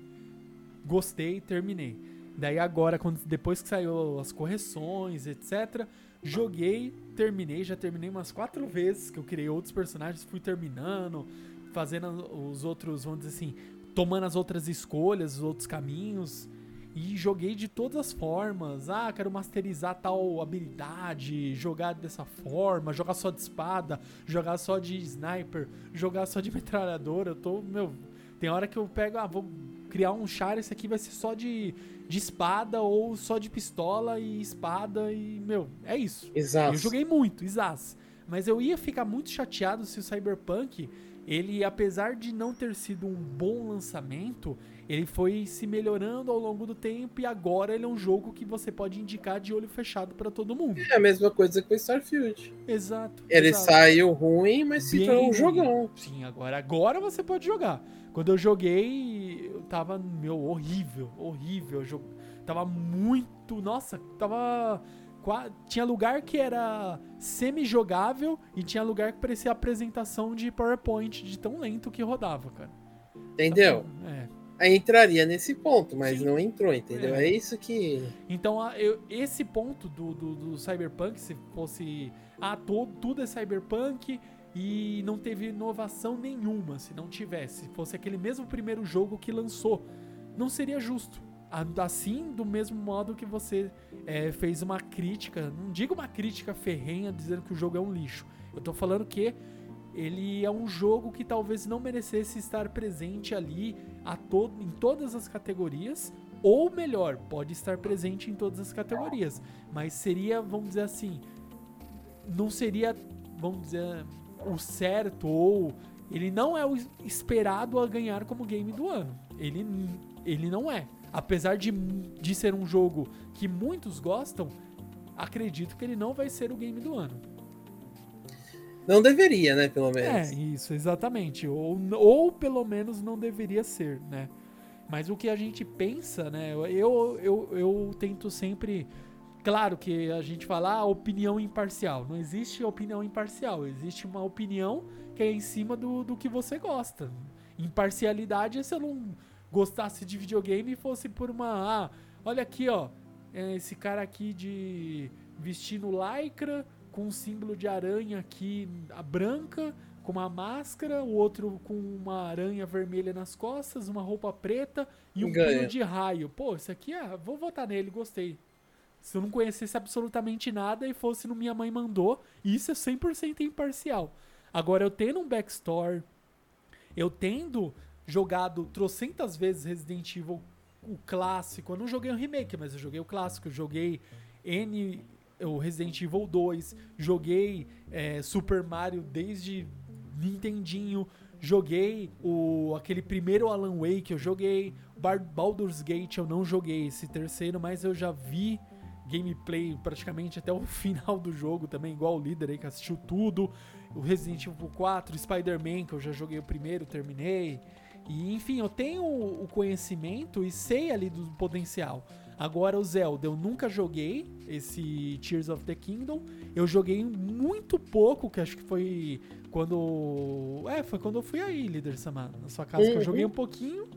gostei, terminei. Daí agora, quando, depois que saiu as correções, etc., joguei, terminei, já terminei umas quatro vezes, que eu criei outros personagens, fui terminando, fazendo os outros, vamos dizer assim, tomando as outras escolhas, os outros caminhos. E joguei de todas as formas. Ah, quero masterizar tal habilidade, jogar dessa forma, jogar só de espada, jogar só de sniper, jogar só de metralhadora. Eu tô, meu, tem hora que eu pego, ah, vou criar um char, esse aqui vai ser só de de espada ou só de pistola e espada e, meu, é isso. Exato. Eu joguei muito, exato. Mas eu ia ficar muito chateado se o Cyberpunk, ele, apesar de não ter sido um bom lançamento, ele foi se melhorando ao longo do tempo e agora ele é um jogo que você pode indicar de olho fechado para todo mundo. É a mesma coisa com o Starfield. Exato. Ele exato. saiu ruim, mas se tornou um jogão. Sim, agora, agora você pode jogar. Quando eu joguei, eu tava, meu, horrível, horrível. Eu tava muito. Nossa, tava. Tinha lugar que era semi-jogável e tinha lugar que parecia apresentação de PowerPoint de tão lento que rodava, cara. Entendeu? É. Aí entraria nesse ponto, mas Sim. não entrou, entendeu? É. é, isso que. Então, eu, esse ponto do, do, do, Cyberpunk, se fosse. Ah, todo, tudo é Cyberpunk e não teve inovação nenhuma se não tivesse. Se fosse aquele mesmo primeiro jogo que lançou, não seria justo. Assim, do mesmo modo que você é, fez uma crítica, não digo uma crítica ferrenha dizendo que o jogo é um lixo. Eu tô falando que ele é um jogo que talvez não merecesse estar presente ali a em todas as categorias, ou melhor, pode estar presente em todas as categorias, mas seria, vamos dizer assim, não seria, vamos dizer, o certo ou ele não é o esperado a ganhar como game do ano. Ele, ele não é. Apesar de, de ser um jogo que muitos gostam, acredito que ele não vai ser o game do ano. Não deveria, né, pelo menos. É, isso, exatamente. Ou, ou pelo menos não deveria ser, né? Mas o que a gente pensa, né? Eu, eu, eu tento sempre Claro que a gente fala ah, opinião imparcial. Não existe opinião imparcial. Existe uma opinião que é em cima do, do que você gosta. Imparcialidade é se eu não gostasse de videogame e fosse por uma. Ah, olha aqui, ó. É esse cara aqui de vestindo lycra com um símbolo de aranha aqui, a branca, com uma máscara, o outro com uma aranha vermelha nas costas, uma roupa preta e um pino de raio. Pô, isso aqui é. Vou votar nele, gostei. Se eu não conhecesse absolutamente nada e fosse no Minha Mãe Mandou, isso é 100% imparcial. Agora, eu tendo um backstory, eu tendo jogado trocentas vezes Resident Evil, o clássico, eu não joguei o remake, mas eu joguei o clássico, joguei N o Resident Evil 2, joguei é, Super Mario desde Nintendinho, joguei o aquele primeiro Alan Wake, eu joguei. Baldur's Gate, eu não joguei esse terceiro, mas eu já vi gameplay praticamente até o final do jogo também, igual o líder aí que assistiu tudo. O Resident Evil 4, Spider-Man, que eu já joguei o primeiro, terminei. E enfim, eu tenho o conhecimento e sei ali do potencial. Agora o Zelda, eu nunca joguei esse Tears of the Kingdom. Eu joguei muito pouco, que acho que foi quando. É, foi quando eu fui aí, líder Samar, na sua casa, uhum. que eu joguei um pouquinho.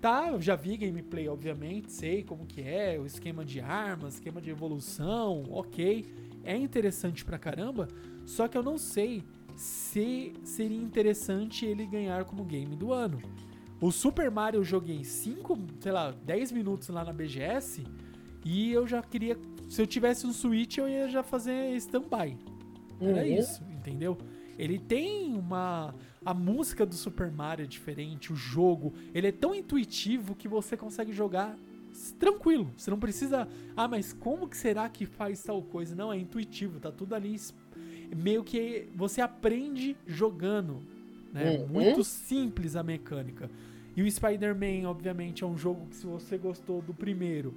Tá, eu já vi gameplay, obviamente, sei como que é, o esquema de armas, esquema de evolução, ok. É interessante pra caramba, só que eu não sei se seria interessante ele ganhar como game do ano. O Super Mario eu joguei 5, sei lá, 10 minutos lá na BGS e eu já queria. Se eu tivesse um Switch, eu ia já fazer stand-by. Era uhum. isso, entendeu? Ele tem uma. A música do Super Mario é diferente, o jogo. Ele é tão intuitivo que você consegue jogar tranquilo. Você não precisa. Ah, mas como que será que faz tal coisa? Não, é intuitivo, tá tudo ali. Meio que você aprende jogando. Né? Uhum. Muito simples a mecânica. E o Spider-Man, obviamente, é um jogo que se você gostou do primeiro,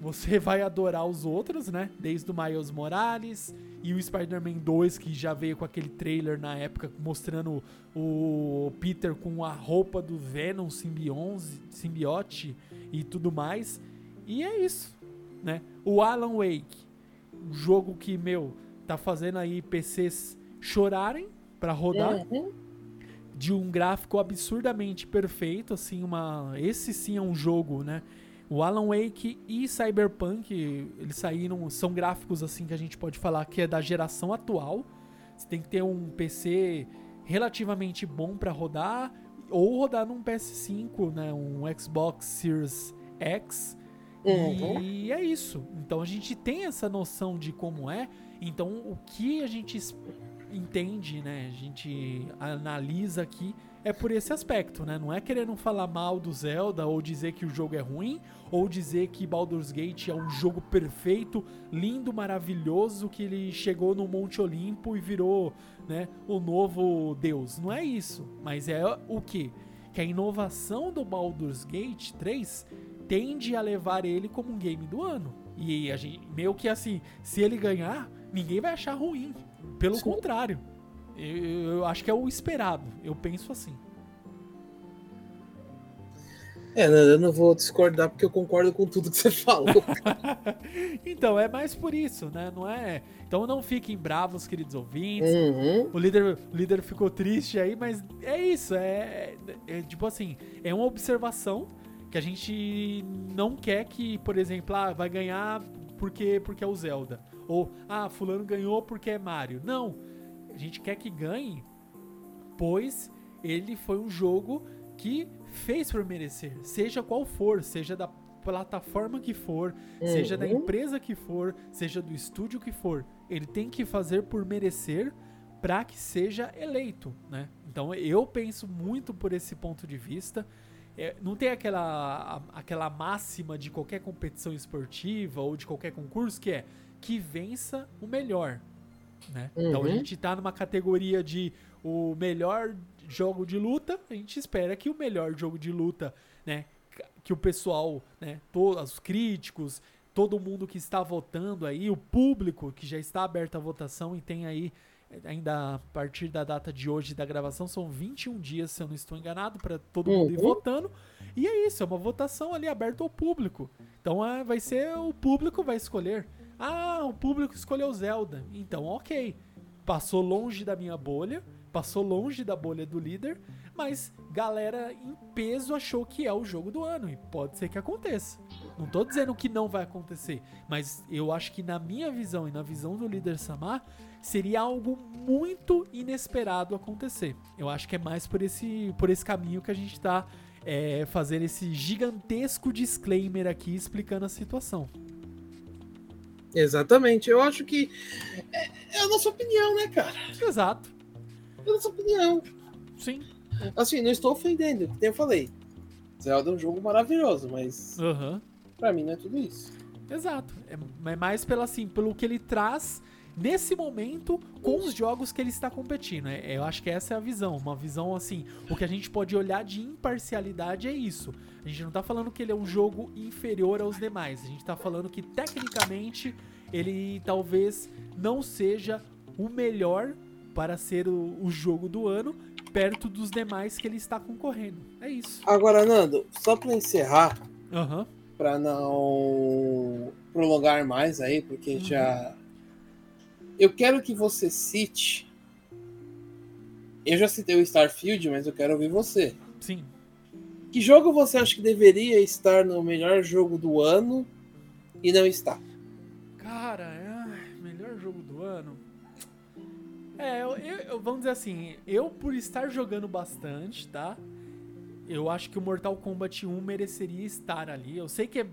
você vai adorar os outros, né? Desde o Miles Morales e o Spider-Man 2, que já veio com aquele trailer na época mostrando o Peter com a roupa do Venom simbiote e tudo mais. E é isso, né? O Alan Wake, um jogo que, meu, tá fazendo aí PCs chorarem para rodar. Uhum. De um gráfico absurdamente perfeito, assim, uma. Esse sim é um jogo, né? O Alan Wake e Cyberpunk, eles saíram, são gráficos assim que a gente pode falar que é da geração atual. Você tem que ter um PC relativamente bom para rodar ou rodar num PS5, né, um Xbox Series X. Uhum. E é isso. Então a gente tem essa noção de como é. Então o que a gente entende, né, a gente analisa aqui é por esse aspecto, né? Não é querendo falar mal do Zelda ou dizer que o jogo é ruim ou dizer que Baldur's Gate é um jogo perfeito, lindo, maravilhoso, que ele chegou no Monte Olimpo e virou, né, o novo deus. Não é isso, mas é o que que a inovação do Baldur's Gate 3 tende a levar ele como um game do ano. E a gente, meio que assim, se ele ganhar, ninguém vai achar ruim. Pelo Sim. contrário. Eu, eu acho que é o esperado. Eu penso assim. É, eu não vou discordar porque eu concordo com tudo que você falou. então, é mais por isso, né? Não é. Então não fiquem bravos, queridos ouvintes. Uhum. O, líder, o líder ficou triste aí, mas é isso. É, é, é, tipo assim, é uma observação que a gente não quer que, por exemplo, ah, vai ganhar porque, porque é o Zelda. Ou, ah, fulano ganhou porque é Mario. Não a gente quer que ganhe, pois ele foi um jogo que fez por merecer, seja qual for, seja da plataforma que for, uhum. seja da uhum. empresa que for, seja do estúdio que for, ele tem que fazer por merecer para que seja eleito, né? Então eu penso muito por esse ponto de vista. É, não tem aquela, aquela máxima de qualquer competição esportiva ou de qualquer concurso que é que vença o melhor. Né? Uhum. Então a uhum. gente tá numa categoria de o melhor jogo de luta, a gente espera que o melhor jogo de luta, né, que o pessoal, né, todos os críticos, todo mundo que está votando aí, o público que já está aberto à votação e tem aí ainda a partir da data de hoje da gravação são 21 dias, se eu não estou enganado, para todo mundo ir uhum. votando. E é isso, é uma votação ali aberta ao público. Então é, vai ser o público vai escolher. Ah, o público escolheu Zelda. Então, ok. Passou longe da minha bolha, passou longe da bolha do líder, mas galera em peso achou que é o jogo do ano e pode ser que aconteça. Não tô dizendo que não vai acontecer, mas eu acho que na minha visão e na visão do líder Samar seria algo muito inesperado acontecer. Eu acho que é mais por esse, por esse caminho que a gente tá é, fazendo esse gigantesco disclaimer aqui explicando a situação. Exatamente. Eu acho que é, é, a nossa opinião, né, cara? Exato. É a nossa opinião. Sim. Assim, não estou ofendendo, como eu falei. Zelda é um jogo maravilhoso, mas. Uhum. Pra mim não é tudo isso. Exato. É, é mais pelo, assim, pelo que ele traz nesse momento com os jogos que ele está competindo. É, eu acho que essa é a visão. Uma visão assim. O que a gente pode olhar de imparcialidade é isso. A gente não está falando que ele é um jogo inferior aos demais. A gente está falando que tecnicamente ele talvez não seja o melhor para ser o, o jogo do ano perto dos demais que ele está concorrendo. É isso. Agora, Nando, só para encerrar, uhum. para não prolongar mais aí, porque uhum. já eu quero que você cite. Eu já citei o Starfield, mas eu quero ouvir você. Sim. Que jogo você acha que deveria estar no melhor jogo do ano e não está? Cara, é... melhor jogo do ano. É, eu, eu, vamos dizer assim, eu por estar jogando bastante, tá? Eu acho que o Mortal Kombat 1 mereceria estar ali. Eu sei que é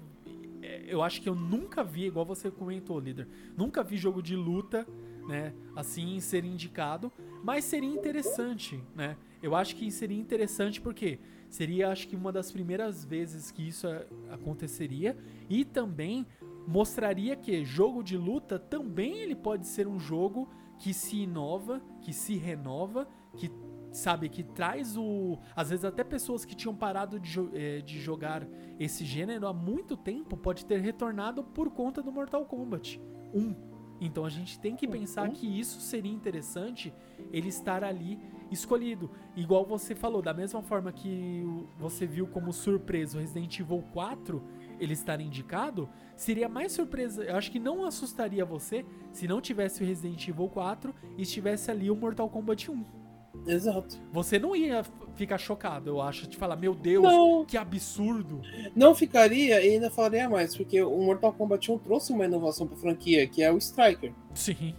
eu acho que eu nunca vi, igual você comentou, líder, nunca vi jogo de luta, né, assim ser indicado, mas seria interessante, né? Eu acho que seria interessante porque seria, acho que uma das primeiras vezes que isso aconteceria e também mostraria que jogo de luta também ele pode ser um jogo que se inova, que se renova, que sabe, que traz o. Às vezes até pessoas que tinham parado de, eh, de jogar esse gênero há muito tempo pode ter retornado por conta do Mortal Kombat 1. Então a gente tem que pensar uhum. que isso seria interessante ele estar ali escolhido. Igual você falou, da mesma forma que você viu como surpresa o Resident Evil 4 ele estar indicado, seria mais surpresa. Eu acho que não assustaria você se não tivesse o Resident Evil 4 e estivesse ali o Mortal Kombat 1. Exato. Você não ia ficar chocado, eu acho, de falar, meu Deus, não. que absurdo. Não ficaria e ainda falaria mais, porque o Mortal Kombat 1 trouxe uma inovação pra franquia, que é o Striker. Sim.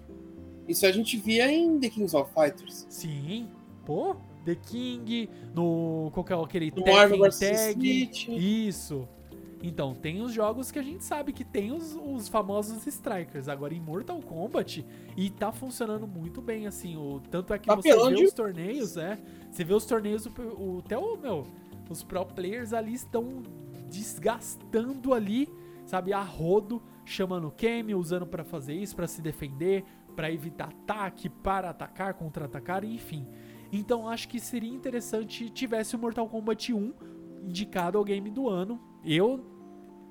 Isso a gente via em The Kings of Fighters. Sim. Pô, The King, no. Qual que é aquele no Marvel Tag? Isso. Então, tem os jogos que a gente sabe que tem os, os famosos strikers. Agora, em Mortal Kombat, e tá funcionando muito bem, assim. O, tanto é que tá você vê de... os torneios, é. Você vê os torneios, o, o, até o, meu, os pro players ali estão desgastando ali, sabe, a rodo, chamando Kemi, usando para fazer isso, para se defender, para evitar ataque, para atacar, contra-atacar, enfim. Então acho que seria interessante tivesse o Mortal Kombat 1 indicado ao game do ano. Eu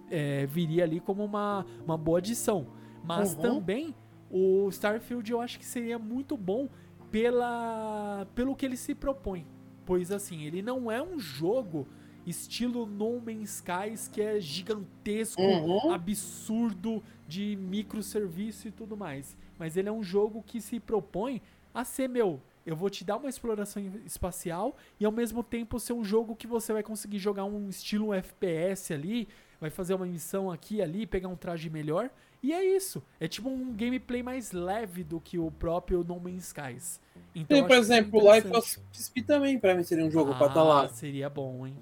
é, viria ali como uma, uma boa adição. Mas uhum. também o Starfield eu acho que seria muito bom pela, pelo que ele se propõe. Pois assim, ele não é um jogo estilo No Man's Skies que é gigantesco, uhum. absurdo de microserviço e tudo mais. Mas ele é um jogo que se propõe a ser, meu, eu vou te dar uma exploração espacial e ao mesmo tempo ser um jogo que você vai conseguir jogar um estilo FPS ali, vai fazer uma missão aqui e ali, pegar um traje melhor. E é isso. É tipo um gameplay mais leve do que o próprio No Man's Skies. Então, e, por exemplo, Life of Speed também pra mim seria um jogo ah, pra estar tá lá. Seria bom, hein?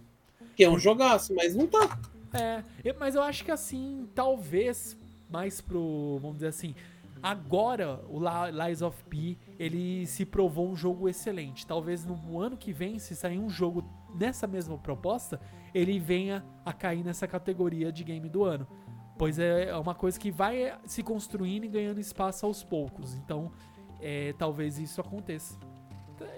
Que é um jogaço, mas não tá. É, mas eu acho que assim, talvez mais pro, vamos dizer assim, agora o Lies of P, ele se provou um jogo excelente. Talvez no ano que vem, se sair um jogo nessa mesma proposta, ele venha a cair nessa categoria de game do ano. Pois é, é uma coisa que vai se construindo e ganhando espaço aos poucos. Então, é, talvez isso aconteça.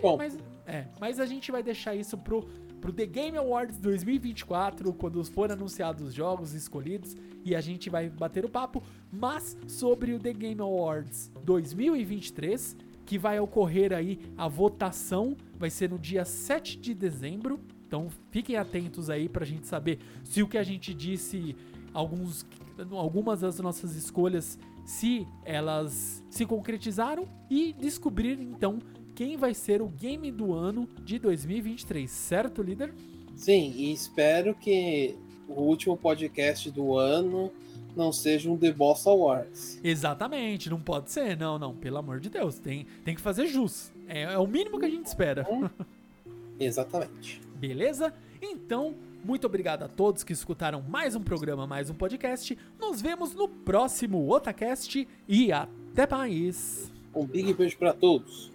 Bom. Mas, é, mas a gente vai deixar isso pro, pro The Game Awards 2024, quando forem anunciados os jogos escolhidos, e a gente vai bater o papo. Mas sobre o The Game Awards 2023, que vai ocorrer aí a votação, vai ser no dia 7 de dezembro. Então fiquem atentos aí pra gente saber se o que a gente disse, alguns, algumas das nossas escolhas, se elas se concretizaram e descobrir então quem vai ser o game do ano de 2023, certo, líder? Sim, e espero que o último podcast do ano não seja um The Boss Awards. Exatamente, não pode ser, não, não, pelo amor de Deus, tem, tem que fazer jus. É, é o mínimo que a gente espera. Hum, exatamente. Beleza? Então, muito obrigado a todos que escutaram mais um programa, mais um podcast. Nos vemos no próximo Otacast e até mais. Um big beijo para todos.